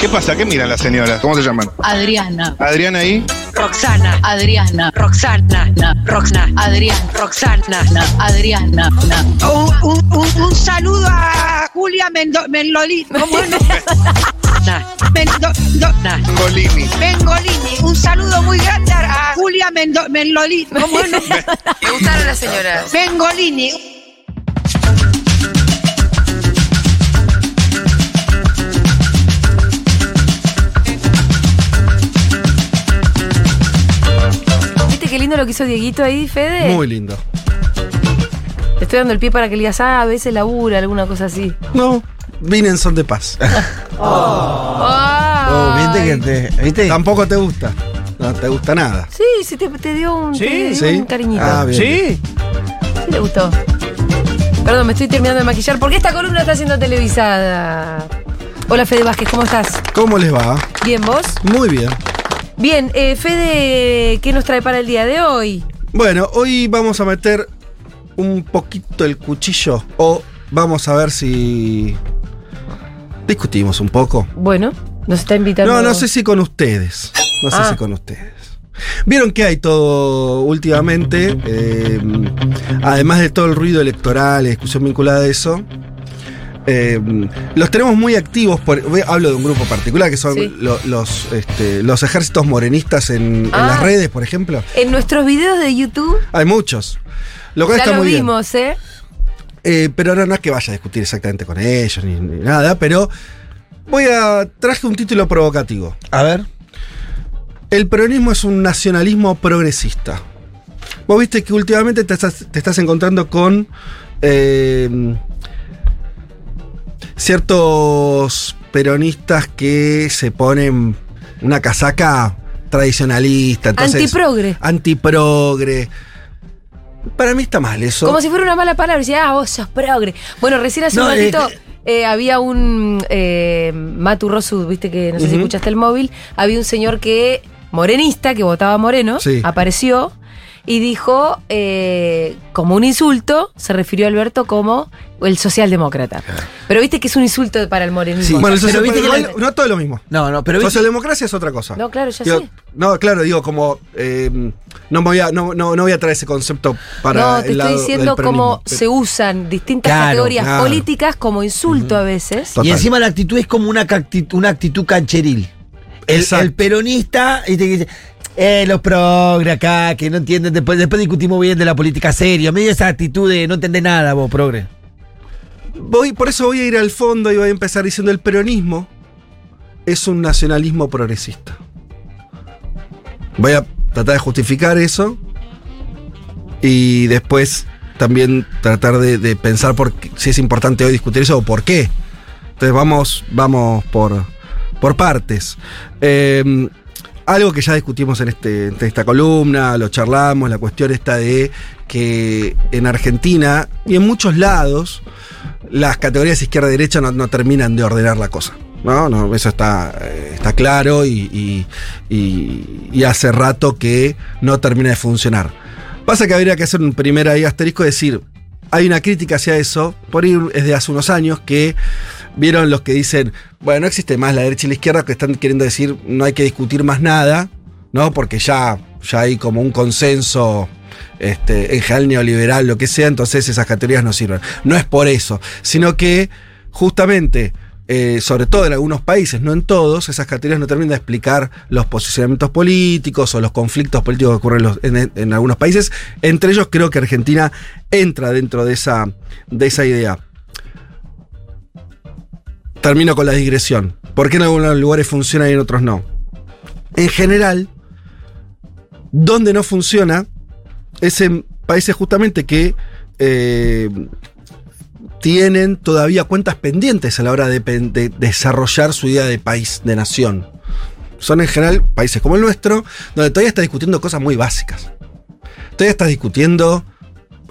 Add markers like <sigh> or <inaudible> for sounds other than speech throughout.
¿Qué pasa? ¿Qué miran las señoras? ¿Cómo se llaman? Adriana, Adriana ahí. Roxana, Adriana, Roxana, na, Roxana, Adriana, Roxana, na, Adriana, na. Un, un- un- un saludo a Julia Mendo, Menloli, ¿cómo es? Na, Mendo- do- na, Golini. Mengolini, un saludo muy grande a Julia Mendo, Menloli, ¿cómo es? Me gustaron las señoras. Mengolini. Qué lindo lo que hizo Dieguito ahí, Fede? Muy lindo. Te estoy dando el pie para que le digas, ah, a veces labura, alguna cosa así. No, vine en son de paz. <laughs> Oh, viste que te. ¿Viste? Tampoco te gusta. No te gusta nada. Sí, sí, te, te dio un, Sí, te dio ¿Sí? un cariñito. Ah, bien. Sí. Sí le gustó. Perdón, me estoy terminando de maquillar porque esta columna está siendo televisada. Hola Fede Vázquez, ¿cómo estás? ¿Cómo les va? ¿Bien vos? Muy bien. Bien, eh, Fede, ¿qué nos trae para el día de hoy? Bueno, hoy vamos a meter un poquito el cuchillo o vamos a ver si discutimos un poco. Bueno, nos está invitando. No, no sé si con ustedes. No sé Ah. si con ustedes. Vieron que hay todo últimamente, eh, además de todo el ruido electoral, discusión vinculada a eso. Eh, los tenemos muy activos, por, hablo de un grupo particular, que son Sí. lo- los, este, los ejércitos morenistas en, en Ah. las redes, por ejemplo. En nuestros videos de YouTube Hay muchos. Lo cual ya está lo muy bien. vimos, ¿eh? Eh, pero ahora no es que vaya a discutir exactamente con ellos ni, ni nada, pero voy a. traje un título provocativo. A ver. El peronismo es un nacionalismo progresista. Vos viste que últimamente te estás, te estás encontrando con eh, ciertos peronistas que se ponen una casaca tradicionalista. Entonces, Antiprogre. Antiprogre. Para mí está mal eso. Como si fuera una mala palabra. Decía, ah, vos sos progre. Bueno, recién hace No, un eh, ratito eh, había un eh, Matu Rosu, viste que no sé si escuchaste el móvil. Había un señor que, morenista, que votaba moreno, Sí. apareció y dijo, eh, como un insulto, se refirió a Alberto como el socialdemócrata. Pero viste que es un insulto para el morenismo. Sí, Bueno, el Pero social- viste que igual la- no todo es lo mismo. No, no, pero viste- Socialdemocracia es otra cosa. No, claro, ya Digo, sé. No, claro, digo, como. eh, no, me voy a, no, no, no voy a traer ese concepto para. no, el te lado estoy diciendo cómo se usan distintas Claro, categorías claro. políticas como insulto a veces. Total. Y encima la actitud es como una, actitud, una actitud cancheril. El, el peronista y te dice, eh, los progre acá, que no entienden, después, después discutimos bien de la política seria. Medio esa actitud de no entender nada, vos, progre. Voy, por eso voy a ir al fondo y voy a empezar diciendo: el peronismo es un nacionalismo progresista. Voy a tratar de justificar eso y después también tratar de, pensar por si es importante hoy discutir eso o por qué. Entonces vamos, vamos por, por partes. Eh, algo que ya discutimos en, este, en esta columna, lo charlamos, la cuestión está de que en Argentina y en muchos lados las categorías izquierda-derecha no, no terminan de ordenar la cosa. No, no, eso está, eh, está claro y, y- y- hace rato que no termina de funcionar. Pasa que habría que hacer un primer ahí asterisco y decir, hay una crítica hacia eso, por ir es de hace unos años que vieron los que dicen, bueno, no existe más la derecha y la izquierda, que están queriendo decir no hay que discutir más nada, ¿no? Porque ya, ya hay como un consenso este, en general neoliberal, lo que sea, entonces esas categorías no sirven. No es por eso, sino que justamente, eh, sobre todo en algunos países, no en todos, esas categorías no terminan de explicar los posicionamientos políticos o los conflictos políticos que ocurren en, en algunos países. Entre ellos creo que Argentina entra dentro de esa, de esa idea. Termino con la digresión. ¿Por qué en algunos lugares funciona y en otros no? En general, donde no funciona es en países justamente que eh, tienen todavía cuentas pendientes a la hora de, desarrollar su idea de país, de nación. Son en general países como el nuestro, donde todavía está discutiendo cosas muy básicas. Todavía estás discutiendo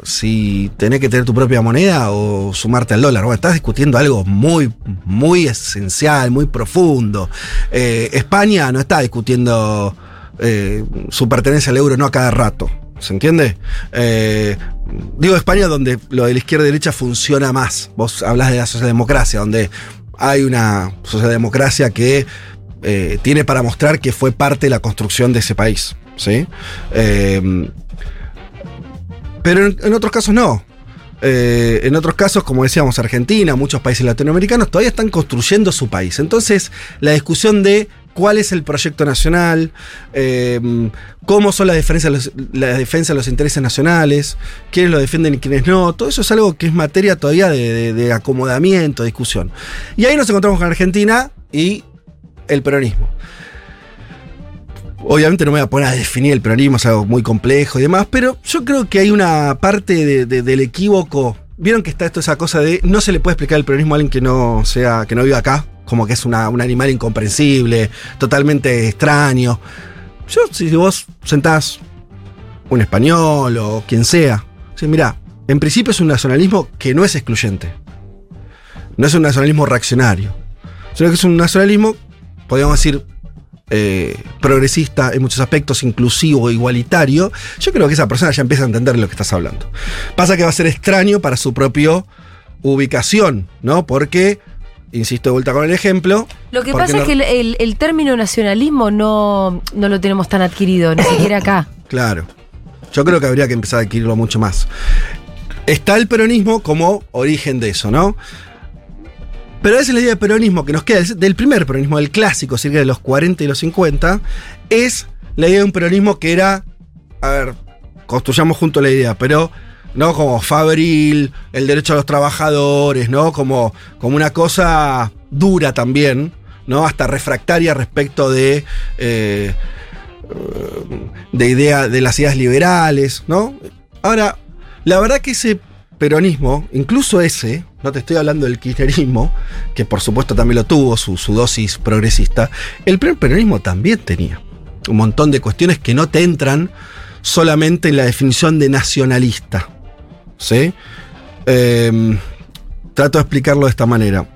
si tenés que tener tu propia moneda o sumarte al dólar. Bueno, estás discutiendo algo muy, muy esencial, muy profundo. Eh, España no está discutiendo eh, su pertenencia al euro no a cada rato. ¿Se entiende? Eh, digo España donde lo de la izquierda y derecha funciona más. Vos hablas de la socialdemocracia, donde hay una socialdemocracia que tiene para mostrar que fue parte de la construcción de ese país. ¿sí? Pero en, otros casos no. Eh, en otros casos, como decíamos, Argentina, muchos países latinoamericanos todavía están construyendo su país. Entonces, la discusión de cuál es el proyecto nacional, eh, cómo son las defensas, los, la de los intereses nacionales, quiénes lo defienden y quiénes no, todo eso es algo que es materia todavía de acomodamiento, discusión. Y ahí nos encontramos con Argentina y el peronismo. Obviamente no me voy a poner a definir el peronismo, es algo muy complejo y demás, pero yo creo que hay una parte de- de- del equívoco. Vieron que está esto, esa cosa de no se le puede explicar el peronismo a alguien que no sea, que no viva acá, como que es un animal incomprensible, totalmente extraño. Yo, si vos sentás un español o quien sea, sí, mira, en principio es un nacionalismo que no es excluyente. No es un nacionalismo reaccionario, sino que es un nacionalismo, podríamos decir, eh, progresista en muchos aspectos, inclusivo, igualitario, yo creo que esa persona ya empieza a entender de lo que estás hablando. Pasa que va a ser extraño para su propia ubicación, ¿no? Porque, insisto de vuelta con el ejemplo. Lo que pasa no- es que el, el- el término nacionalismo no, no lo tenemos tan adquirido, ni <coughs> siquiera acá. Claro. Yo creo que habría que empezar a adquirirlo mucho más. Está el peronismo como origen de eso, ¿no? Pero a veces la idea de peronismo que nos queda, del primer peronismo, del clásico, cerca de los 40 y los 50, es la idea de un peronismo que era, a ver, construyamos junto la idea, pero no como fabril, el derecho a los trabajadores, ¿no? Como, como una cosa dura también, ¿no? Hasta refractaria respecto de... eh, de idea de las ideas liberales, ¿no? Ahora, la verdad que ese peronismo, incluso ese, no te estoy hablando del kirchnerismo, que por supuesto también lo tuvo, su, su dosis progresista, el peronismo también tenía un montón de cuestiones que no te entran solamente en la definición de nacionalista. ¿Sí? Eh, trato de explicarlo de esta manera.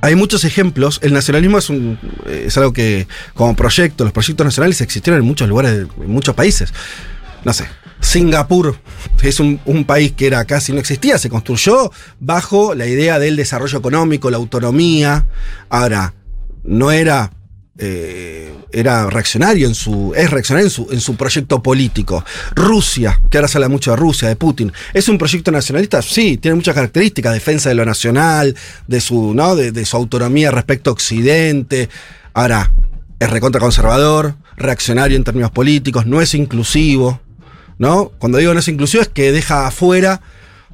Hay muchos ejemplos. El nacionalismo es, un, es algo que, como proyecto, los proyectos nacionales existieron en muchos lugares, en muchos países. No sé. Singapur es un, país que era casi no existía, se construyó bajo la idea del desarrollo económico, la autonomía. Ahora, no era eh, era reaccionario en su. es reaccionario en su, en su proyecto político. Rusia, que ahora se habla mucho de Rusia, de Putin, ¿es un proyecto nacionalista? Sí, tiene muchas características, defensa de lo nacional, de su, ¿no? de, de su autonomía respecto a Occidente. Ahora, es recontra conservador, reaccionario en términos políticos, no es inclusivo. ¿No? Cuando digo no es inclusivo es que deja afuera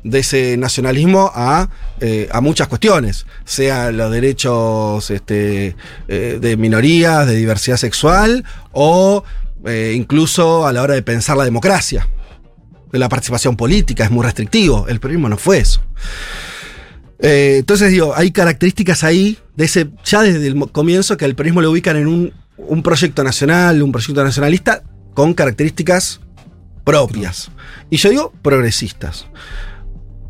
de ese nacionalismo a, eh, muchas cuestiones, sea los derechos este, eh, de minorías, de diversidad sexual, o eh, incluso a la hora de pensar la democracia, de la participación política, es muy restrictivo. El peronismo no fue eso. Entonces digo, hay características ahí, de ese, ya desde el comienzo, que al peronismo lo ubican en un proyecto nacional, un proyecto nacionalista, con características propias. Y yo digo progresistas.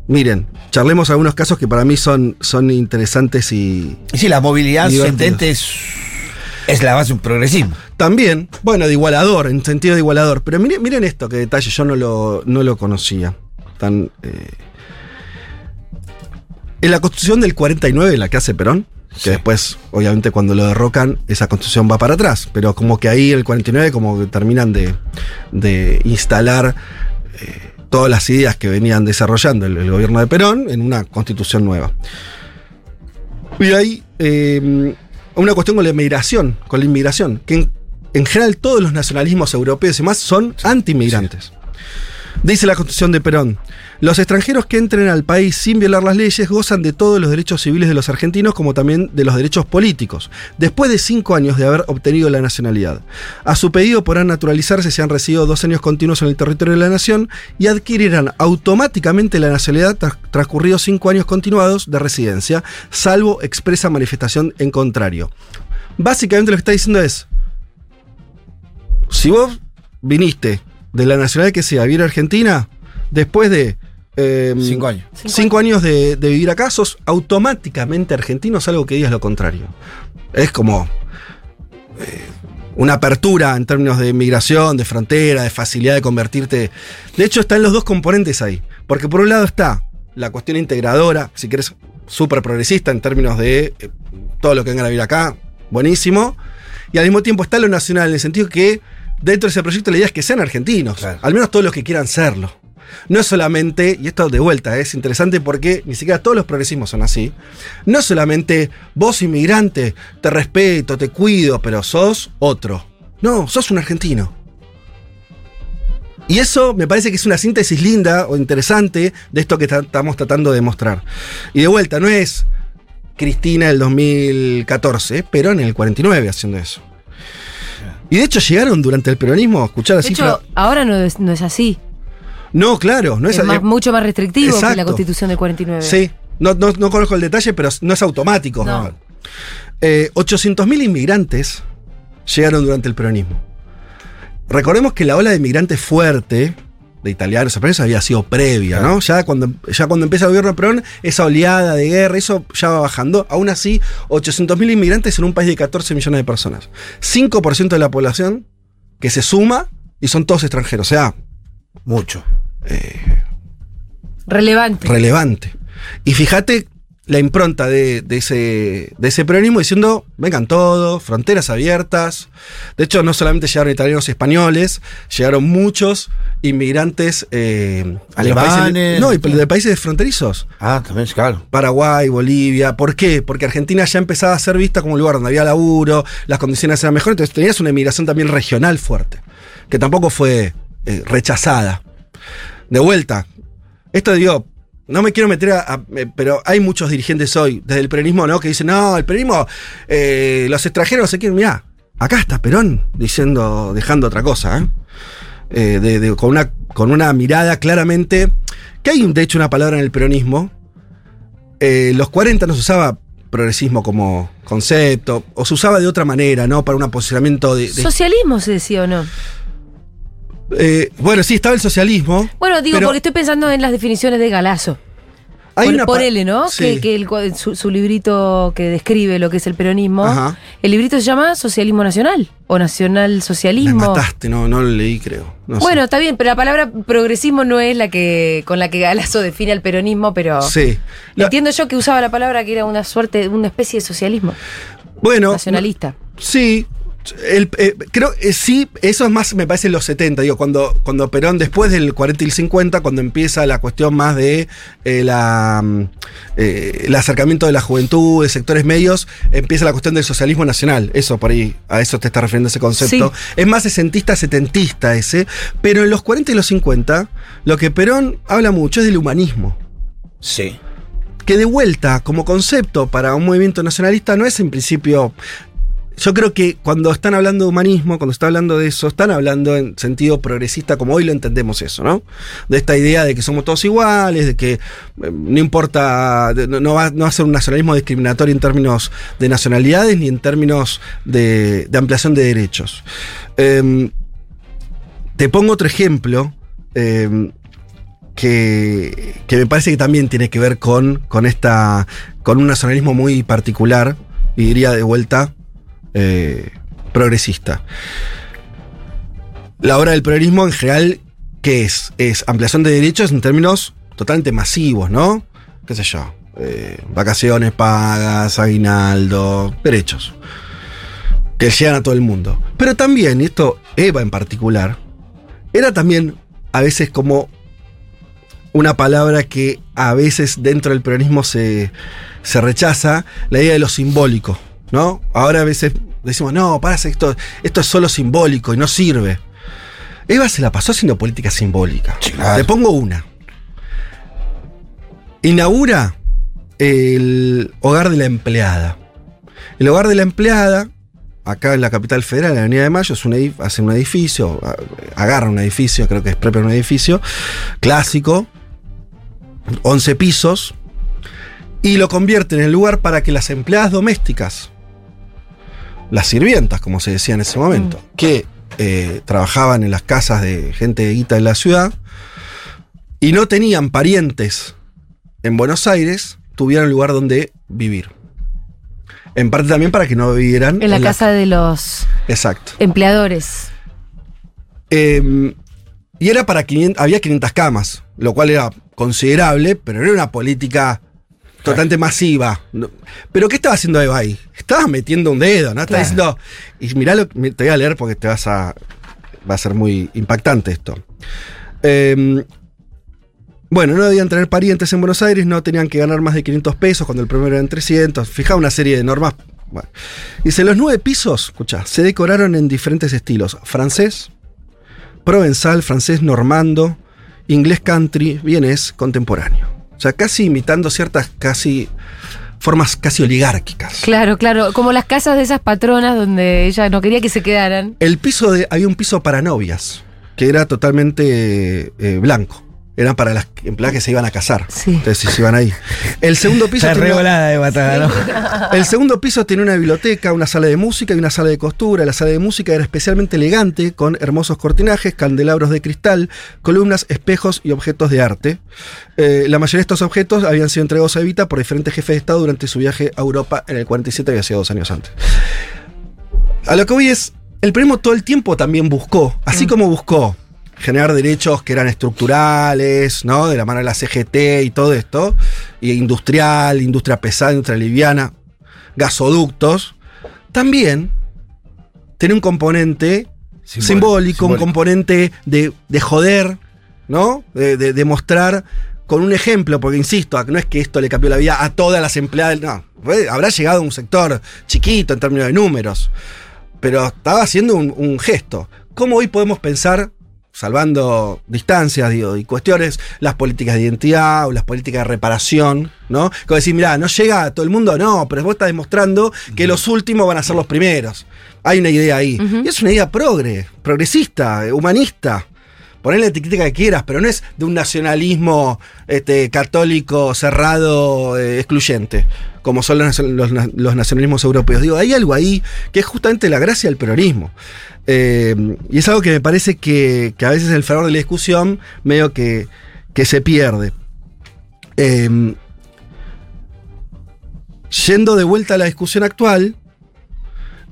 Miren, charlemos algunos casos que para mí son, son interesantes y Y sí, la movilidad ascendente es, es la base de un progresismo. también, bueno, de igualador, en sentido de igualador. Pero miren, miren esto, que detalle, yo no lo, no lo conocía. Tan, eh, en la constitución del 49, la que hace Perón, que después, obviamente, cuando lo derrocan, esa constitución va para atrás. Pero como que ahí el 49, como que terminan de, de instalar eh, todas las ideas que venían desarrollando el, el gobierno de Perón en una constitución nueva. Y hay eh, una cuestión con la inmigración, con la inmigración, que en, en general todos los nacionalismos europeos y más son anti-inmigrantes. Dice la constitución de Perón, los extranjeros que entren al país sin violar las leyes gozan de todos los derechos civiles de los argentinos como también de los derechos políticos, después de cinco años de haber obtenido la nacionalidad. A su pedido podrán naturalizarse si han residido dos años continuos en el territorio de la nación y adquirirán automáticamente la nacionalidad tras transcurridos cinco años continuados de residencia, salvo expresa manifestación en contrario. Básicamente lo que está diciendo es, si vos viniste de la nacionalidad que sea a vivir a Argentina, después de... eh, Cinco años. Cinco, años de, de vivir acá, sos automáticamente argentino, salvo que digas lo contrario. Es como eh, una apertura en términos de migración, de frontera, de facilidad de convertirte. De hecho, están los dos componentes ahí. Porque por un lado está la cuestión integradora, si querés, súper progresista en términos de eh, todo lo que vengan a vivir acá, buenísimo. Y al mismo tiempo está lo nacional, en el sentido que dentro de ese proyecto la idea es que sean argentinos, Claro. al menos todos los que quieran serlo. No es solamente, y esto de vuelta es interesante porque ni siquiera todos los progresismos son así, no es solamente vos inmigrante, te respeto, te cuido, pero sos otro. No, sos un argentino. Y eso me parece que es una síntesis linda o interesante de esto que ta- estamos tratando de mostrar. Y de vuelta, no es Cristina del 2014, pero en el 49 haciendo eso. Y de hecho llegaron durante el peronismo a escuchar De así. hecho, ahora no es, no es así. No, claro, no es, Es más- eh, mucho más restrictivo que la constitución del 49. Sí, no, no, no conozco el detalle, pero no es automático. No. Eh, 800.000 inmigrantes llegaron durante el peronismo. Recordemos que la ola de inmigrantes fuerte de italianos españoles había sido previa, ¿no? Ya cuando, ya cuando empieza el gobierno de Perón, esa oleada de guerra, eso ya va bajando. Aún así, 800.000 inmigrantes en un país de 14 millones de personas. 5% de la población que se suma y son todos extranjeros. O sea, Mucho. Relevante. relevante. Y fíjate la impronta de, de ese, de ese peronismo diciendo, vengan todos, fronteras abiertas. De hecho, no solamente llegaron italianos y españoles, llegaron muchos inmigrantes eh, Alemanes. no, y de países fronterizos. Ah, también, claro. Paraguay, Bolivia. ¿Por qué? Porque Argentina ya empezaba a ser vista como un lugar donde había laburo, las condiciones eran mejores, entonces tenías una inmigración también regional fuerte, que tampoco fue eh, rechazada. De vuelta, esto digo, no me quiero meter a, eh, pero hay muchos dirigentes hoy, desde el peronismo, ¿no? Que dicen, no, el peronismo, eh, los extranjeros se quieren, mirá, acá está Perón diciendo, dejando otra cosa, ¿eh? Eh, con, una, con una mirada claramente, que hay de hecho una palabra en el peronismo, los 40 no se usaba progresismo como concepto, o se usaba de otra manera, ¿no? Para un posicionamiento de... de- ¿Socialismo se decía o no? Eh, bueno, sí, estaba el socialismo. Bueno, digo, Pero- porque estoy pensando en las definiciones de Galazo. Hay Por, una por él, ¿no? Sí. Que, que el su, su librito que describe lo que es el peronismo. Ajá. El librito se llama Socialismo Nacional o Nacional Me Socialismo. mataste, no, no lo leí, creo. No sé. Bueno, está bien, pero la palabra progresismo no es la que con la que Galazo define al peronismo, pero Sí. La- entiendo yo que usaba la palabra que era una suerte, una especie de socialismo bueno, nacionalista. Sí. El- eh, creo que sí, eso es más, me parece, en los 70, digo, cuando, cuando Perón, después del 40 y el 50, cuando empieza la cuestión más de eh, la, mm, eh, el acercamiento de la juventud, de sectores medios, empieza la cuestión del socialismo nacional. Eso por ahí, a eso te está refiriendo ese concepto. Es más sesentista, setentista ese, pero en los 40 y los 50, lo que Perón habla mucho es del humanismo Sí. que de vuelta, como concepto para un movimiento nacionalista, no es en principio. Yo creo que cuando están hablando de humanismo, cuando están hablando de eso, están hablando en sentido progresista, como hoy lo entendemos eso, ¿no? De esta idea de que somos todos iguales, de que eh, no importa, no va a ser un nacionalismo discriminatorio en términos de nacionalidades ni en términos de, de ampliación de derechos. Em, te pongo otro ejemplo. em, que, que me parece que también tiene que ver con, con esta. con un nacionalismo muy particular, y diría de vuelta, eh, progresista. La obra del peronismo en general, ¿qué es? Es ampliación de derechos en términos totalmente masivos, ¿no? ¿Qué sé yo? eh, vacaciones pagas, aguinaldo, derechos. Que llegan a todo el mundo. Pero también, y esto Eva en particular, era también a veces como una palabra que a veces dentro del peronismo se, se rechaza, la idea de lo simbólico, ¿no? Ahora a veces decimos, no, para esto, esto es solo simbólico y no sirve. Eva se la pasó haciendo política simbólica. Claro. Te pongo una. Inaugura el hogar de la empleada. El hogar de la empleada, acá en la capital federal, en la Avenida de Mayo, es un hace un edificio, agarra un edificio, creo que es propio un edificio, clásico, 11 pisos, y lo convierte en el lugar para que las empleadas domésticas, las sirvientas, como se decía en ese momento, que eh, trabajaban en las casas de gente de guita de la ciudad y no tenían parientes en Buenos Aires, tuvieran lugar donde vivir. En parte también para que no vivieran En la casa de los Exacto. empleadores. Eh, y era para 500, había 500 camas, lo cual era considerable, pero no era una política totalmente masiva. Pero ¿qué estaba haciendo Eva ahí? Estaba metiendo un dedo, ¿no? Estaba Claro. diciendo. Y mirá lo que te voy a leer porque te vas a. Va a ser muy impactante esto. Eh, bueno, no debían tener parientes en Buenos Aires, no tenían que ganar más de 500 pesos cuando el primero eran 300. Fijaba una serie de normas. Bueno. Dice, los nueve pisos, escucha, se decoraron en diferentes estilos. Francés, provenzal, francés normando, inglés country, vienés, contemporáneo. O sea, casi imitando ciertas casi formas casi oligárquicas. Claro, claro. Como las casas de esas patronas donde ella no quería que se quedaran. El piso de. Había un piso para novias, que era totalmente eh, blanco. Eran para las empleadas que se iban a casar. Sí. Entonces se iban ahí. El segundo piso. Está tenía- revolada de batalla, ¿no? el segundo piso tiene una biblioteca, una sala de música y una sala de costura. La sala de música era especialmente elegante, con hermosos cortinajes, candelabros de cristal, columnas, espejos y objetos de arte. Eh, la mayoría de estos objetos habían sido entregados a Evita por diferentes jefes de Estado durante su viaje a Europa en el 47, había sido dos años antes. A lo que voy es, el primo todo el tiempo también buscó, así como buscó generar derechos que eran estructurales, ¿no? De la mano de la CGT y todo esto, y industrial, industria pesada, industria liviana, gasoductos, también tiene un componente simbólico, un componente de, de joder, ¿no? De, de- de mostrar con un ejemplo, porque insisto, no es que esto le cambió la vida a todas las empleadas, no, habrá llegado a un sector chiquito en términos de números, pero estaba haciendo un, un gesto. ¿Cómo hoy podemos pensar, salvando distancias digo, y cuestiones, las políticas de identidad o las políticas de reparación, ¿no? Como decir, mira, no llega a todo el mundo, no, pero vos estás demostrando que los últimos van a ser los primeros. Hay una idea ahí. Y es una idea progre, progresista, humanista. Ponle la etiqueta que quieras, pero no es de un nacionalismo este, católico cerrado, eh, excluyente, como son los, los na- los nacionalismos europeos. Digo, hay algo ahí que es justamente la gracia del peronismo. Eh, y es algo que me parece que, que a veces el fervor de la discusión medio que, que se pierde. Eh, yendo de vuelta a la discusión actual,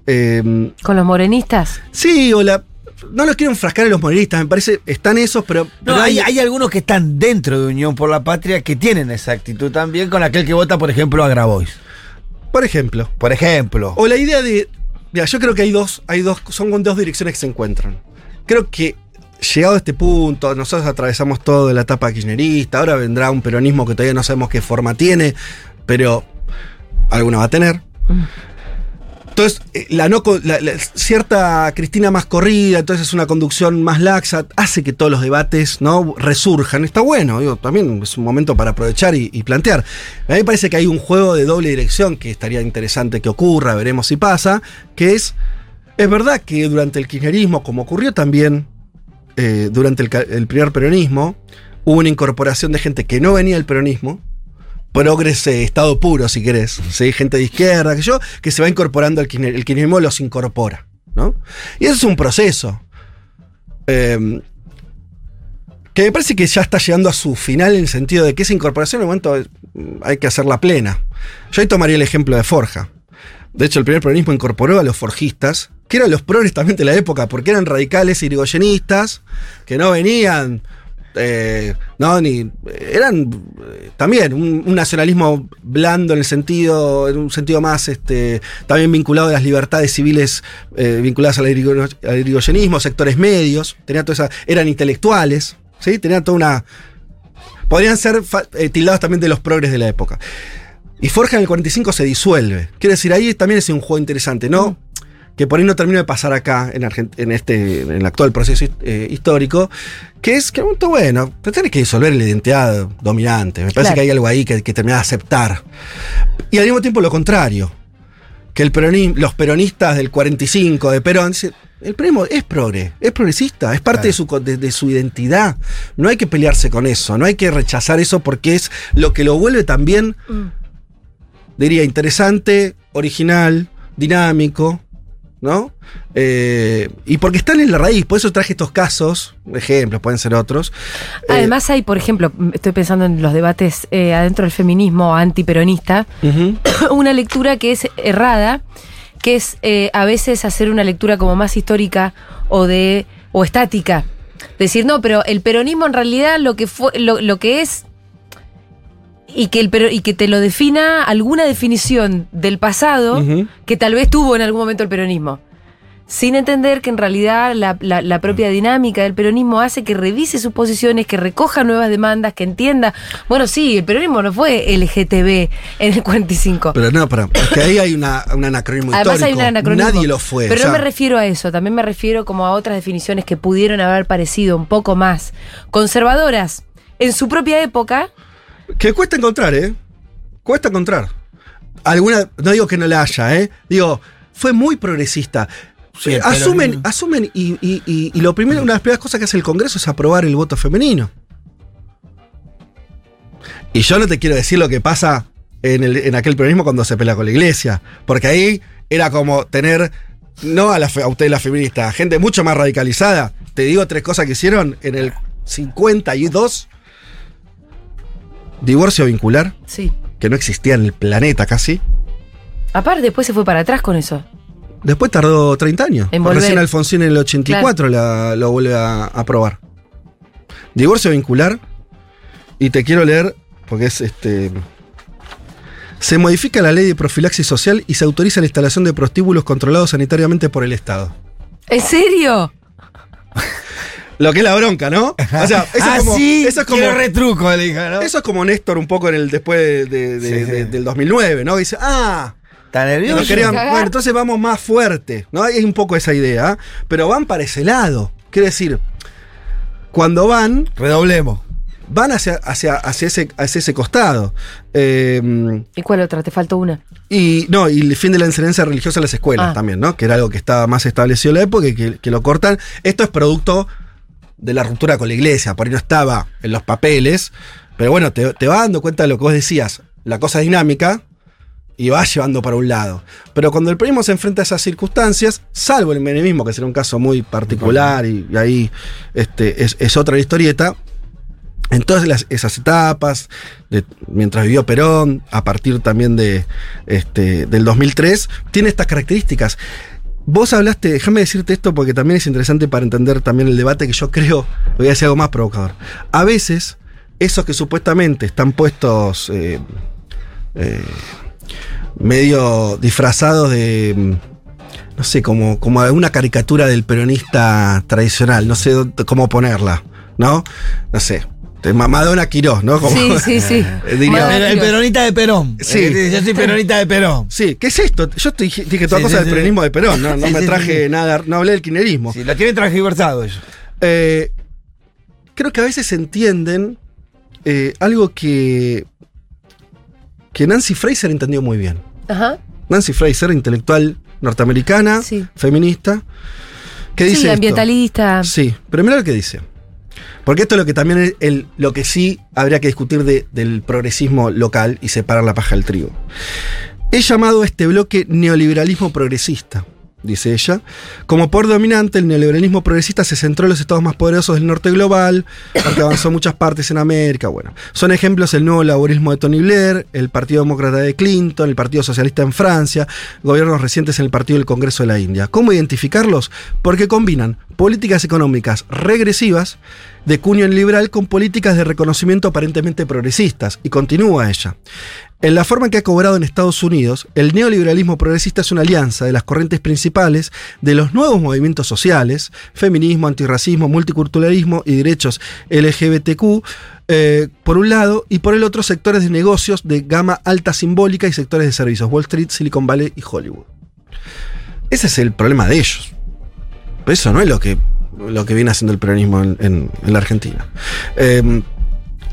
eh, Con los morenistas. sí, o la... No los quiero enfrascar en los morenistas, me parece, están esos, pero... No, pero hay, hay algunos que están dentro de Unión por la Patria que tienen esa actitud también con aquel que vota, por ejemplo, a Grabois. Por ejemplo, Por ejemplo. O la idea de. Mira, yo creo que hay dos, hay dos, son dos direcciones que se encuentran. Creo que llegado a este punto, nosotros atravesamos todo de la etapa kirchnerista, ahora vendrá un peronismo que todavía no sabemos qué forma tiene, pero alguna va a tener. Entonces, eh, la cierta Cristina más corrida, entonces una conducción más laxa, hace que todos los debates ¿no? resurjan. Está bueno, digo, también es un momento para aprovechar y, plantear. A mí me parece que hay un juego de doble dirección que estaría interesante que ocurra, veremos si pasa, que es, es verdad que durante el kirchnerismo, como ocurrió también eh, durante el, el primer peronismo, hubo una incorporación de gente que no venía del peronismo, progrese, estado puro, si querés, ¿sí? gente de izquierda, que yo, que se va incorporando al kirchner- el kirchnerismo los incorpora, ¿no? Y eso es un proceso. eh, que me parece que ya está llegando a su final en el sentido de que esa incorporación en el momento eh, hay que hacerla plena. Yo ahí tomaría el ejemplo de Forja. De hecho, el primer peronismo incorporó a los forjistas, que eran los progres también de la época, porque eran radicales irigoyenistas, que no venían, eh, no, ni, eran eh, también un, nacionalismo blando en el sentido, en un sentido más, este, también vinculado a las libertades civiles eh, vinculadas al, al sectores medios, tenía toda esa, eran intelectuales, ¿sí? Tenían toda una... Podrían ser eh, tildados también de los progres de la época. Y Forja en el 45 se disuelve. Quiere decir, ahí también es un juego interesante, ¿no? Que por ahí no termina de pasar acá, en, Argent- en este, en el actual proceso eh, histórico, que es que, bueno, te tenés que disolver la identidad dominante. Me parece Claro. que hay algo ahí que, que termina de aceptar. Y al mismo tiempo lo contrario. Que el peronismo, los peronistas del 45 de Perón, dicen, el peronismo es progre, es progresista, es parte de, su, de- de su identidad. No hay que pelearse con eso, no hay que rechazar eso porque es lo que lo vuelve también diría, interesante, original, dinámico, ¿no? Eh, y porque están en la raíz, por eso traje estos casos, ejemplos, pueden ser otros. Eh, Además hay, por ejemplo, estoy pensando en los debates eh, adentro del feminismo antiperonista, <clears throat> una lectura que es errada, que es a veces hacer una lectura como más histórica o de o estática. Decir, no, pero el peronismo en realidad lo que fue, lo, lo que es y que, el, pero, y que te lo defina alguna definición del pasado que tal vez tuvo en algún momento el peronismo. Sin entender que en realidad la, la- la propia dinámica del peronismo hace que revise sus posiciones, que recoja nuevas demandas, que entienda. Bueno, sí, el peronismo no fue LGTB en el 45. Pero no, para, es que ahí hay una, un anacronismo Además hay un anacronismo. Nadie lo fue. Pero o sea, no me refiero a eso, también me refiero como a otras definiciones que pudieron haber parecido un poco más conservadoras en su propia época. Que cuesta encontrar, ¿eh? Cuesta encontrar. Alguna, no digo que no la haya, ¿eh? Digo, fue muy progresista. Sí, Eh, asumen, asumen y, y- y- y lo primero, una de las primeras cosas que hace el Congreso es aprobar el voto femenino. Y yo no te quiero decir lo que pasa en, el- en aquel peronismo cuando se pelea con la iglesia. Porque ahí era como tener, no a, la, a ustedes la feminista, gente mucho más radicalizada. Te digo tres cosas que hicieron en el 52. Divorcio vincular, Sí. que no existía en el planeta casi. Aparte, después se fue para atrás con eso. Después tardó 30 años. En. Recién Alfonsín en el 84 la- lo vuelve a aprobar. Divorcio vincular. Y te quiero leer, porque es este. Se modifica la ley de profilaxis social y se autoriza la instalación de prostíbulos controlados sanitariamente por el Estado. ¿En serio? <laughs> Lo que es la bronca, ¿no? O sea, eso ah, es como. sí, eso es como quiero retruco, le dije, ¿no? eso es como Néstor un poco en el después de- de- de- Sí, sí. de- del 2009, ¿no? Dice, ah, ¿Está nervioso? querían- bueno, entonces vamos más fuerte, ¿no? Hay un poco esa idea, ¿ah? pero van para ese lado. Quiere decir, cuando van, Redoblemos. van hacia, hacia, hacia, ese, hacia ese costado. Eh, ¿Y cuál otra? Te faltó una. y no, y el fin de la enseñanza religiosa en las escuelas Ah. también, ¿no? Que era algo que estaba más establecido en la época y que, que lo cortan. Esto es producto de la ruptura con la iglesia, por ahí no estaba en los papeles, pero bueno, te, vas dando cuenta de lo que vos decías, la cosa dinámica y vas llevando para un lado. Pero cuando el peronismo se enfrenta a esas circunstancias, salvo el menemismo, que será un caso muy particular y, ahí este, es, otra historieta, en todas las- esas etapas, de- mientras vivió Perón, a partir también de, este, del 2003, tiene estas características. Vos hablaste, déjame decirte esto porque también es interesante para entender también el debate que yo creo, voy a decir algo más provocador. A veces, esos que supuestamente están puestos eh, eh, medio disfrazados de, mm, no sé, como, como una caricatura del peronista tradicional, no sé cómo ponerla, ¿no? No sé, de Ma- Madonna Quirós, ¿no? Como- Sí, <laughs> sí, sí. Eh, diría- el Quirós. peronista de Perón. Sí. Eh, Yo soy peronista de Perón. Sí, ¿qué es esto? Yo te dije, dije toda Sí, cosa sí, del sí. peronismo de Perón, no, no <laughs> Sí, me traje sí, sí. nada, no hablé del kirchnerismo. Sí, lo tienen transgiversado ellos. Eh, creo que a veces entienden eh, algo que, que Nancy Fraser entendió muy bien. Ajá. Nancy Fraser, intelectual norteamericana, Sí. feminista, que dice Sí, esto. ambientalista. Sí, pero mira lo que dice. Porque esto es lo que también es el, lo que sí habría que discutir de- del progresismo local y separar la paja del trigo. He llamado a este bloque neoliberalismo progresista, dice ella. Como poder dominante, el neoliberalismo progresista se centró en los estados más poderosos del norte global, porque avanzó muchas partes en América. Bueno, son ejemplos el nuevo laborismo de Tony Blair, el Partido Demócrata de Clinton, el Partido Socialista en Francia, gobiernos recientes en el Partido del Congreso de la India. ¿Cómo identificarlos? Porque combinan políticas económicas regresivas de cuño liberal con políticas de reconocimiento aparentemente progresistas. Y continúa ella. En la forma en que ha cobrado en Estados Unidos, el neoliberalismo progresista es una alianza de las corrientes principales de los nuevos movimientos sociales, feminismo, antirracismo, multiculturalismo y derechos LGBTQ, eh, por un lado, y por el otro sectores de negocios de gama alta simbólica y sectores de servicios, Wall Street, Silicon Valley y Hollywood. Ese es el problema de ellos. Eso no es lo que, lo que viene haciendo el peronismo en, la Argentina. Eh,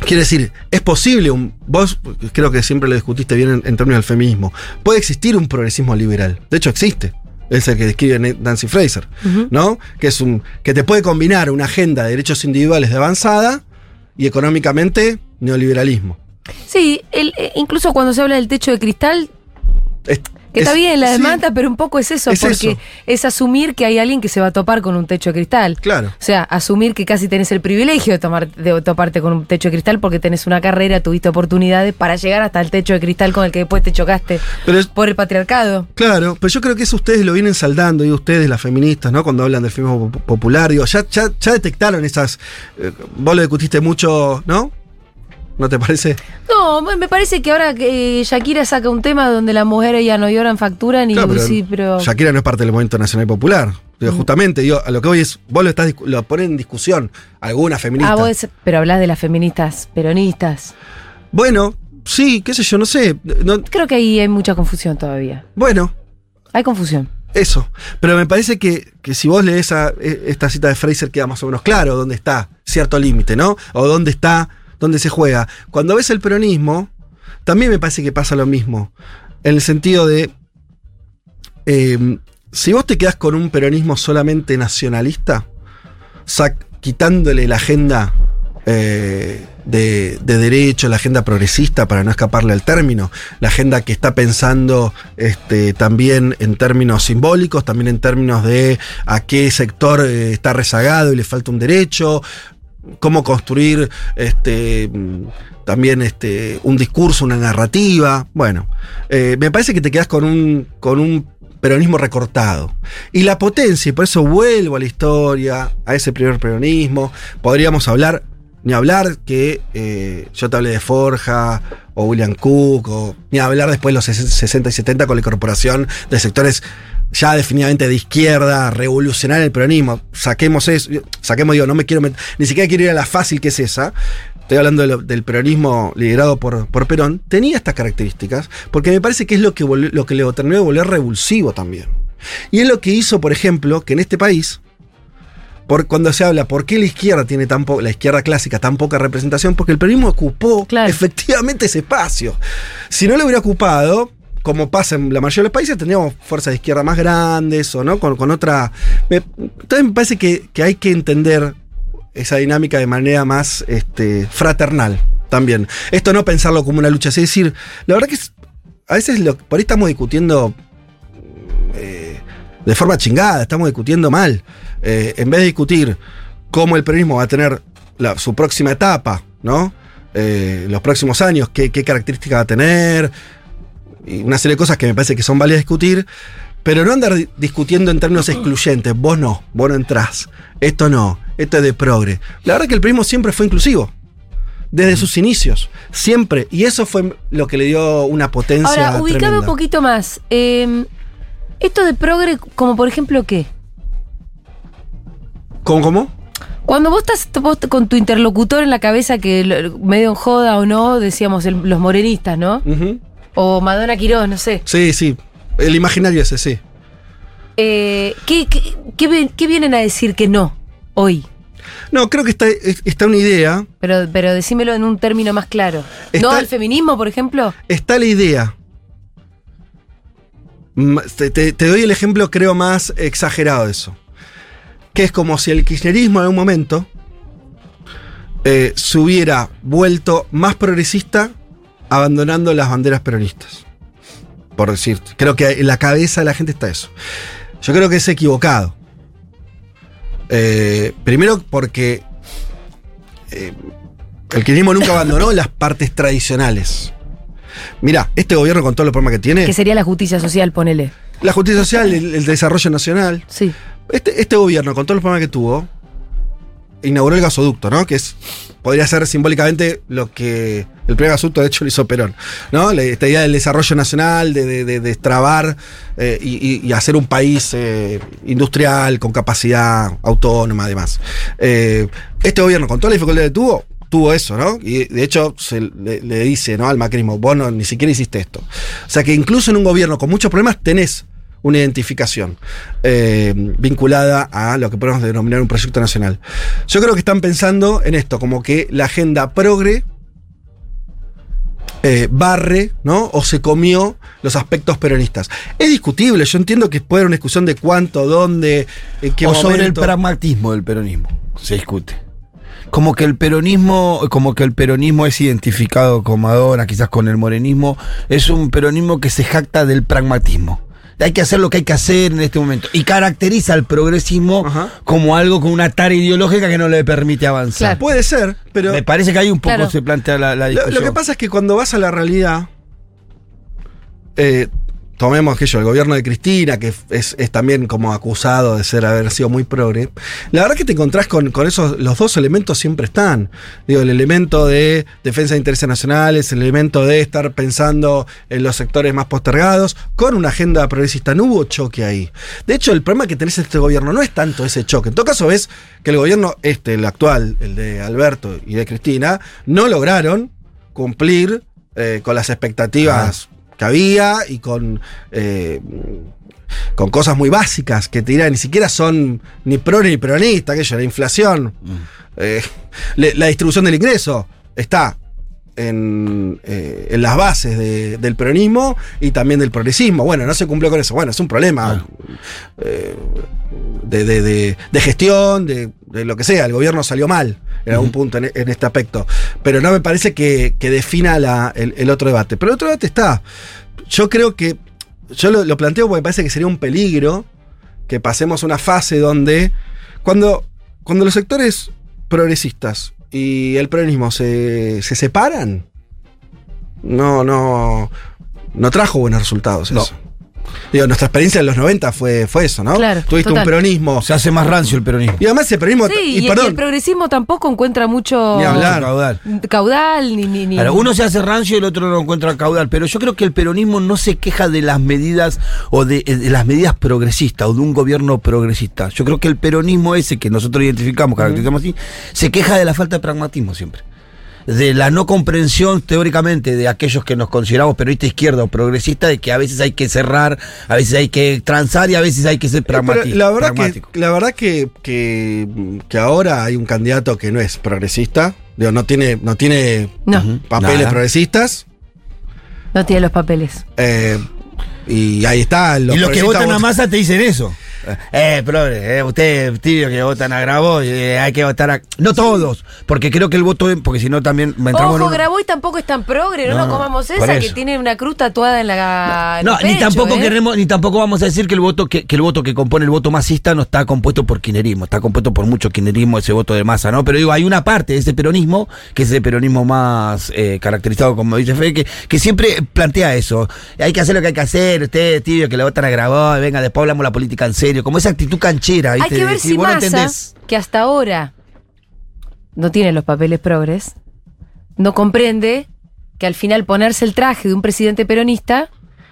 Quiere decir, es posible un. Vos creo que siempre lo discutiste bien en, en términos del feminismo. Puede existir un progresismo liberal. De hecho, existe. Es el que describe Nancy Fraser. ¿No? Que es un. que te puede combinar una agenda de derechos individuales de avanzada y económicamente neoliberalismo. Sí, el- eh, incluso cuando se habla del techo de cristal, Es- que está es- bien la sí, demanda, pero un poco es eso, Es porque eso. es asumir que hay alguien que se va a topar con un techo de cristal. Claro. O sea, asumir que casi tenés el privilegio de, tomar, de toparte con un techo de cristal porque tenés una carrera, tuviste oportunidades para llegar hasta el techo de cristal con el que después te chocaste Pero es- por el patriarcado. Claro, pero yo creo que eso ustedes lo vienen saldando, y ustedes, las feministas, ¿no? Cuando hablan del feminismo pop- popular, digo, ya, ya, ya detectaron esas. eh, vos lo discutiste mucho, ¿no? ¿No te parece? No, me parece que ahora que Shakira saca un tema donde las mujeres ya no lloran, facturan y Claro, pero sí, pero. Shakira no es parte del movimiento nacional popular. Digo, Mm. justamente, digo, a lo que voy es, vos lo estás lo pones en discusión, alguna feminista. Ah, vos, pero hablas de las feministas peronistas. Bueno, sí, qué sé yo, no sé. no- Creo que ahí hay mucha confusión todavía. bueno, Hay confusión. eso. Pero me parece que, que si vos lees a- e- esta cita de Fraser queda más o menos claro dónde está cierto límite, ¿no? O dónde está, dónde se juega. Cuando ves el peronismo, también me parece que pasa lo mismo. En el sentido de. eh, si vos te quedás con un peronismo solamente nacionalista, quitándole la agenda eh, de, de derecho, la agenda progresista, para no escaparle al término, la agenda que está pensando este, también en términos simbólicos, también en términos de a qué sector eh, está rezagado y le falta un derecho, cómo construir este, también este, un discurso, una narrativa. Bueno, eh, me parece que te quedas con un, con un peronismo recortado. Y la potencia, y por eso vuelvo a la historia, a ese primer peronismo, podríamos hablar, ni hablar que eh, yo te hablé de Forja o William Cook, ni hablar después de los 60 y 70 con la incorporación de sectores ya definitivamente de izquierda, revolucionar el peronismo. Saquemos eso, saquemos, digo, no me quiero met- ni siquiera quiero ir a la fácil que es esa. Estoy hablando de lo- del peronismo liderado por, por Perón, tenía estas características, porque me parece que es lo que, volvió- lo que le terminó de volver revulsivo también. Y es lo que hizo, por ejemplo, que en este país, por, cuando se habla por qué la izquierda tiene tan po- la izquierda clásica tan poca representación, porque el peronismo ocupó Claro. efectivamente ese espacio. Si no lo hubiera ocupado, como pasa en la mayoría de los países, tendríamos fuerzas de izquierda más grandes o no, con, con otra. me- entonces me parece que, que hay que entender esa dinámica de manera más este, fraternal también. Esto no pensarlo como una lucha, es decir, la verdad que a veces lo, por ahí estamos discutiendo eh, de forma chingada, estamos discutiendo mal. Eh, en vez de discutir cómo el peronismo va a tener su próxima etapa, ¿no? Eh, los próximos años, qué, qué características va a tener, y una serie de cosas que me parece que son válidas discutir, pero no andar di- discutiendo en términos excluyentes. Vos no, vos no entrás. Esto no, esto es de progre. La verdad que el peronismo siempre fue inclusivo. Desde sus inicios, siempre. Y eso fue lo que le dio una potencia. Ahora, ubicame tremenda. un poquito más. Eh, esto de progre, como por ejemplo, ¿qué? ¿Cómo, cómo? Cuando vos estás vos con tu interlocutor en la cabeza, que medio en joda o no, decíamos el- los morenistas, ¿no? O Madonna Quirós, no sé. Sí, sí. El imaginario ese, sí. Eh, ¿qué, qué, qué vienen a decir que no hoy? No, creo que está, está una idea. Pero, pero decímelo en un término más claro. ¿No al feminismo, por ejemplo? Está la idea. Te, te- te doy el ejemplo, creo, más exagerado de eso. Que es como si el kirchnerismo en algún momento eh, se hubiera vuelto más progresista abandonando las banderas peronistas. Por decir, creo que en la cabeza de la gente está eso. Yo creo que es equivocado. Eh, primero porque eh, el kirchnerismo nunca abandonó las partes tradicionales. Mira, este gobierno con todos los problemas que tiene, Que sería la justicia social, ponele. la justicia social, el, el desarrollo nacional, Sí. este, este gobierno con todos los problemas que tuvo, inauguró el gasoducto, ¿no? Que es, podría ser simbólicamente lo que el primer gasoducto de hecho lo hizo Perón, ¿no? Esta idea del desarrollo nacional, de, de, de- destrabar eh, y, hacer un país eh, industrial, con capacidad autónoma, además. Eh, este gobierno, con toda la dificultad que tuvo, tuvo eso, ¿no? Y de hecho se le, le dice, ¿no? Al macrismo, vos no, ni siquiera hiciste esto. O sea que incluso en un gobierno con muchos problemas tenés una identificación eh, vinculada a lo que podemos denominar un proyecto nacional. Yo creo que están pensando en esto, como que la agenda progre eh, barre, ¿no? O se comió los aspectos peronistas. Es discutible, yo entiendo que puede haber una discusión de cuánto, dónde, en qué o sobre el pragmatismo del peronismo se discute. Como que el peronismo, como que el peronismo es identificado con Madonna, quizás con el morenismo, es un peronismo que se jacta del pragmatismo. Hay que hacer lo que hay que hacer en este momento. Y caracteriza al progresismo Ajá. como algo con una tarea ideológica que no le permite avanzar. Claro. Puede ser, pero Me parece que ahí un poco Claro. se plantea la, la lo que pasa es que cuando vas a la realidad, eh, tomemos que el gobierno de Cristina, que es, también como acusado de ser haber sido muy progre, la verdad que te encontrás con, esos, los dos elementos siempre están. Digo, el elemento de defensa de intereses nacionales, el elemento de estar pensando en los sectores más postergados, con una agenda progresista. No hubo choque ahí. De hecho, el problema que tenés en este gobierno no es tanto ese choque. En todo caso, ves que el gobierno, este, el actual, el de Alberto y de Cristina, no lograron cumplir eh, con las expectativas que había y con, eh, con cosas muy básicas que te dirán, ni siquiera son ni pro ni peronista, aquello, la inflación, eh, le- la distribución del ingreso está en, eh, en las bases de- del peronismo y también del progresismo. Bueno, no se cumplió con eso. Bueno, es un problema eh, de, de- de- de gestión, de, de lo que sea. El gobierno salió mal en algún punto en, en este aspecto. Pero no me parece que, que defina la- el, el otro debate. Pero el otro debate está. Yo creo que. Yo lo, lo planteo porque me parece que sería un peligro que pasemos una fase donde. Cuando, cuando los sectores progresistas y el peronismo se, se separan, no, no, no trajo buenos resultados No. eso. Digo, nuestra experiencia en los 90 fue, fue eso, ¿no? Claro, Tuviste total. un peronismo. Se hace más rancio el peronismo. Y además ese peronismo. Sí, y, y, y perdón, el progresismo tampoco encuentra mucho Ni hablar. Caudal. caudal ni, ni, ni- Claro, uno se hace rancio y el otro no encuentra caudal, pero yo creo que el peronismo no se queja de las medidas o de, de las medidas progresistas o de un gobierno progresista. Yo creo que el peronismo ese que nosotros identificamos, caracterizamos así, se queja de la falta de pragmatismo siempre. De la no comprensión teóricamente de aquellos que nos consideramos peronistas izquierda o progresista, de que a veces hay que cerrar, a veces hay que transar y a veces hay que ser Eh, pragmático. la verdad, que, la verdad que, que, que ahora hay un candidato que no es progresista. Digo, no tiene, no tiene No, papeles Nada. progresistas. no tiene los papeles. eh, y ahí está. Y los que votan a masa te dicen eso. Eh, progre, eh, ustedes, tibio, que votan a Graboy, eh, hay que votar a... No todos, porque creo que el voto, porque si no también entramos en Ojo, un- Graboy tampoco es tan progre, no, No, nos comamos esa que tiene una cruz tatuada en la en No, el ni tampoco ¿eh? queremos, ni tampoco vamos a decir que el voto que, que el voto que compone el voto masista no está compuesto por kirchnerismo, está compuesto por mucho kirchnerismo ese voto de masa, ¿no? Pero digo, hay una parte de ese peronismo, que es el peronismo más eh, caracterizado, como dice Fede, que, que siempre plantea eso. Hay que hacer lo que hay que hacer, ustedes, tibio, que le votan a Graboy, venga, después hablamos la política en serio, como esa actitud canchera, Hay ¿viste? que ver si vos no Massa, entendés. que hasta ahora no tiene los papeles progres, no comprende que al final ponerse el traje de un presidente peronista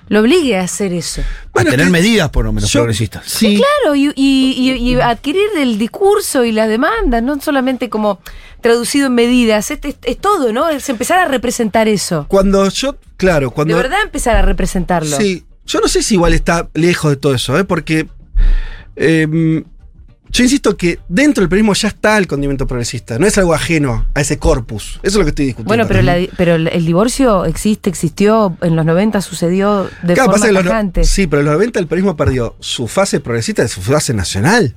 lo obligue a hacer eso. Bueno, a tener que- medidas por lo menos yo- progresistas. Sí. Claro, y, y- y- y adquirir el discurso y las demandas, no solamente como traducido en medidas, es, es- es todo, ¿no? Es empezar a representar eso. Cuando yo, claro, cuando. De verdad empezar a representarlo. Sí, yo no sé si igual está lejos de todo eso, ¿eh? porque em, yo insisto que dentro del peronismo ya está el condimento progresista, no es algo ajeno a ese corpus. Eso es lo que estoy discutiendo. Bueno, pero, la di- pero el el divorcio existe, existió, en los 90 sucedió de Claro, forma no- tajante. sí, pero en los 90 el peronismo perdió su fase progresista de su fase nacional.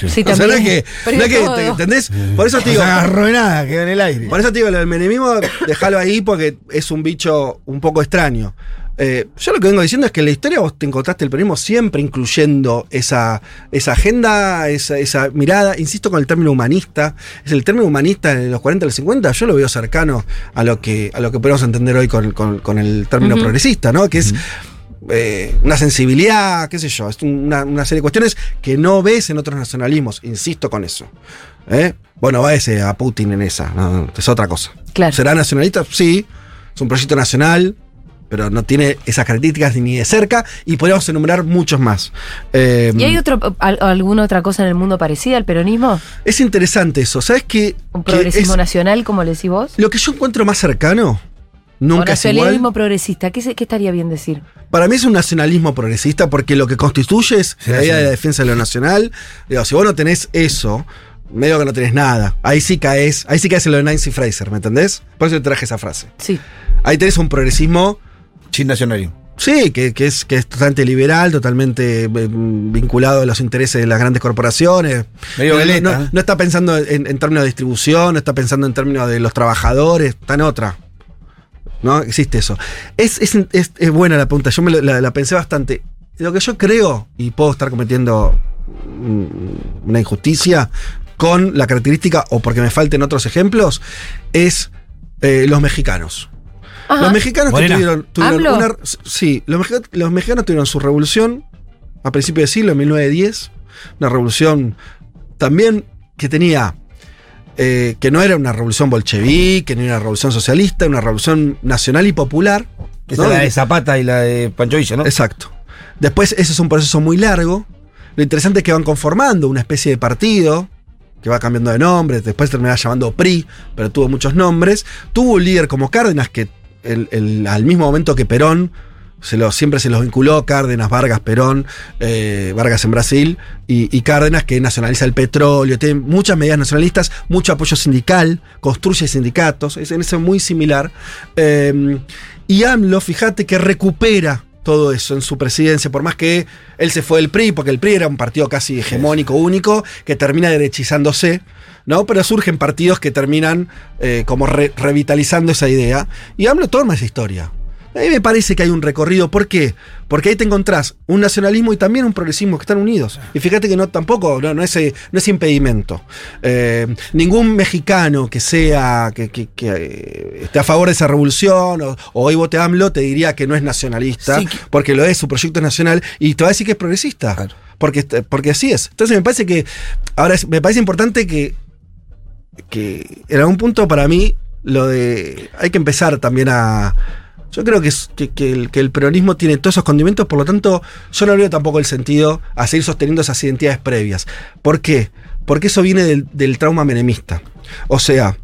Sí, <laughs> O sea, no también. es que, no es que todo. ¿te- ¿entendés? Por eso te digo, No se agarró nada, quedó en el aire. por eso te digo, lo del menemismo, déjalo ahí porque es un bicho un poco extraño. Eh, yo lo que vengo diciendo es que en la historia vos te encontraste el peronismo siempre incluyendo esa, esa agenda, esa, esa mirada, insisto con el término humanista, es el término humanista en los 40 y los 50, yo lo veo cercano a lo que, a lo que podemos entender hoy con, con- con el término progresista, ¿no? Que es eh, una sensibilidad, qué sé yo, es una, una serie de cuestiones que no ves en otros nacionalismos, insisto con eso. ¿eh? Bueno, va ese a Putin en esa, no, es otra cosa. Claro. ¿Será nacionalista? Sí, es un proyecto nacional, pero no tiene esas características ni de cerca y podríamos enumerar muchos más. Eh, ¿Y hay otro, al- alguna otra cosa en el mundo parecida al peronismo? Es interesante eso, ¿sabes qué? ¿Un Que progresismo es- nacional, como le decís vos? Lo que yo encuentro más cercano, ¿O nunca es igual. nacionalismo progresista? ¿Qué, qué estaría bien decir? Para mí es un nacionalismo progresista porque lo que constituye es Sí, la idea sí. de la defensa de lo nacional. Digo, si vos no tenés eso, medio que no tenés nada. Ahí sí caes, ahí sí caes en lo de Nancy Fraser, ¿me entendés? Por eso te traje esa frase. Sí. Ahí tenés un progresismo, Sin nacionalismo. sí, que, que es, que es totalmente liberal, totalmente eh, vinculado a los intereses de las grandes corporaciones. Medio no, veleta, no- ¿eh? no está pensando en, en términos de distribución, no está pensando en términos de los trabajadores, está en otra. ¿No? Existe eso. Es, es- es- es buena la pregunta, yo me lo- la, la pensé bastante. Lo que yo creo, y puedo estar cometiendo una injusticia con la característica, o porque me falten otros ejemplos, es eh, los mexicanos. Ajá. Los mexicanos que tuvieron, tuvieron una. Sí, los, mexicanos, los mexicanos tuvieron su revolución a principios de siglo, en 1910. Una revolución también que tenía. eh, que no era una revolución bolchevique, que no era una revolución socialista, una revolución nacional y popular. Que ¿no? es la de Zapata y la de Pancho Villa, ¿no? Exacto. Después, ese es un proceso muy largo. Lo interesante es que van conformando una especie de partido que va cambiando de nombre. Después terminaba llamando PRI, pero tuvo muchos nombres. Tuvo un líder como Cárdenas que el- el- al mismo momento que Perón. Se lo, siempre se los vinculó Cárdenas, Vargas, Perón, eh, Vargas en Brasil y, Cárdenas que nacionaliza el petróleo, tiene muchas medidas nacionalistas, mucho apoyo sindical, construye sindicatos, es en eso muy similar. Eh, y AMLO, fíjate que recupera todo eso en su presidencia, por más que él se fue del PRI, porque el PRI era un partido casi hegemónico, único, que termina derechizándose, ¿no? Pero surgen partidos que terminan eh, como re- revitalizando esa idea. Y AMLO toma esa historia. A mí me parece que hay un recorrido. ¿Por qué? Porque ahí te encontrás un nacionalismo y también un progresismo que están unidos. Y fíjate que no tampoco, no, no es, eh, no es impedimento. Eh, ningún mexicano que sea, que, que- que, eh, esté a favor de esa revolución o, o hoy vote AMLO te diría que no es nacionalista, Sí, que- porque lo es, su proyecto es nacional, y te va a decir que es progresista. Claro. Porque, porque así es. Entonces me parece que, ahora me parece importante que, que en algún punto para mí lo de, hay que empezar también a... Yo creo que, es- que, que el, que el peronismo tiene todos esos condimentos, por lo tanto, yo no veo tampoco el sentido a seguir sosteniendo esas identidades previas. ¿Por qué? Porque eso viene del, del trauma menemista. O sea,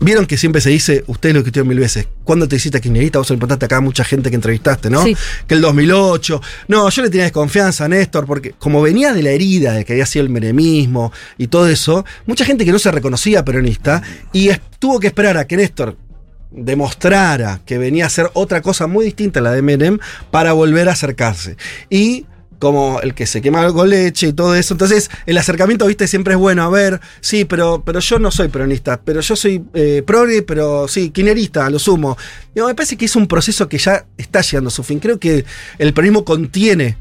vieron que siempre se dice, ustedes lo discutieron mil veces, ¿cuándo te hiciste kirchnerista? Vos preguntaste acá a mucha gente que entrevistaste, ¿no? Sí. Que el 2008. No, yo le tenía desconfianza a Néstor, porque como venía de la herida de que había sido el menemismo y todo eso, mucha gente que no se reconocía peronista y tuvo que esperar a que Néstor demostrara que venía a ser otra cosa muy distinta a la de Menem para volver a acercarse. Y como el que se quema con leche y todo eso. Entonces, el acercamiento, viste, siempre es bueno. A ver, sí, pero, pero yo no soy peronista, pero yo soy eh, progre, pero sí, quinerista, lo sumo. Me parece que es un proceso que ya está llegando a su fin. Creo que el peronismo contiene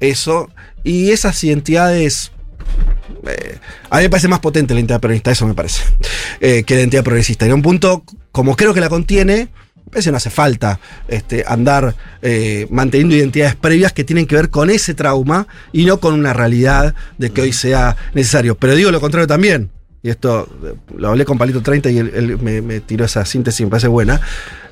eso y esas identidades. eh, a mí me parece más potente la identidad peronista, eso me parece, eh, que la identidad progresista. En un punto, como creo que la contiene, que no hace falta este, andar eh, manteniendo identidades previas que tienen que ver con ese trauma y no con una realidad de que hoy sea necesario. Pero digo lo contrario también, y esto eh, lo hablé con Palito 30 y él, él me, me tiró esa síntesis, me parece buena.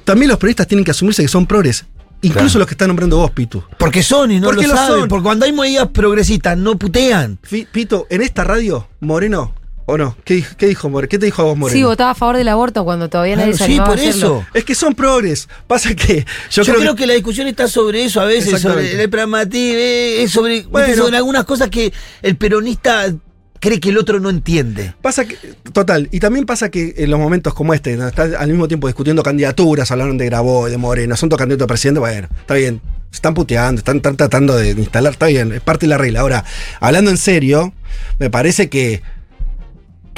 También los periodistas tienen que asumirse que son progres, incluso Claro. los que están nombrando vos, Pitu. Porque son y no Porque lo lo saben. son. Porque cuando hay medidas progresistas no putean. Pito, en esta radio, Moreno, ¿o no? ¿Qué, dijo- qué dijo Moreno? ¿Qué te dijo a vos, Moreno? Sí, votaba a favor del aborto cuando todavía nadie Claro, se sí, por a eso. Es que son progres. Pasa que yo, Yo, creo, creo, que, la discusión está sobre eso a veces, sobre el pragmatismo, eh, es sobre, Bueno. sobre algunas cosas que el peronista cree que el otro no entiende. Pasa que, total, y también pasa que en los momentos como este, donde están al mismo tiempo discutiendo candidaturas, hablaron de Grabois, de Moreno, son dos candidatos a presidente, bueno, está bien, se están puteando, están, están tratando de instalar, está bien, es parte de la regla. Ahora, hablando en serio, me parece que,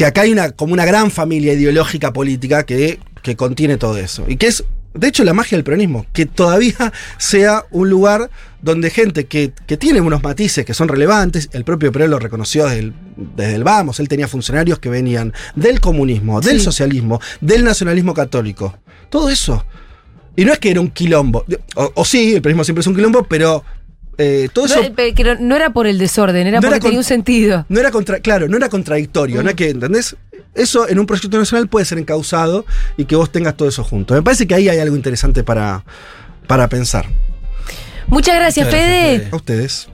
que acá hay una, como una gran familia ideológica política que, que contiene todo eso. Y que es, de hecho, la magia del peronismo, que todavía <laughs> sea un lugar donde gente que, que tiene unos matices que son relevantes, el propio Perón lo reconoció desde el, desde el Vamos, él tenía funcionarios que venían del comunismo, del Sí. socialismo, del nacionalismo católico, todo eso. Y no es que era un quilombo, o, o sí, el peronismo siempre es un quilombo, pero eh, todo No, eso... eh, pe- que no, era por el desorden, era No porque era tenía un sentido. No era contra, claro, no era contradictorio, no que, ¿entendés? Eso en un proyecto nacional puede ser encausado y que vos tengas todo eso junto. Me parece que ahí hay algo interesante para, para pensar. Muchas gracias, Muchas gracias, Fede. Fede. A ustedes.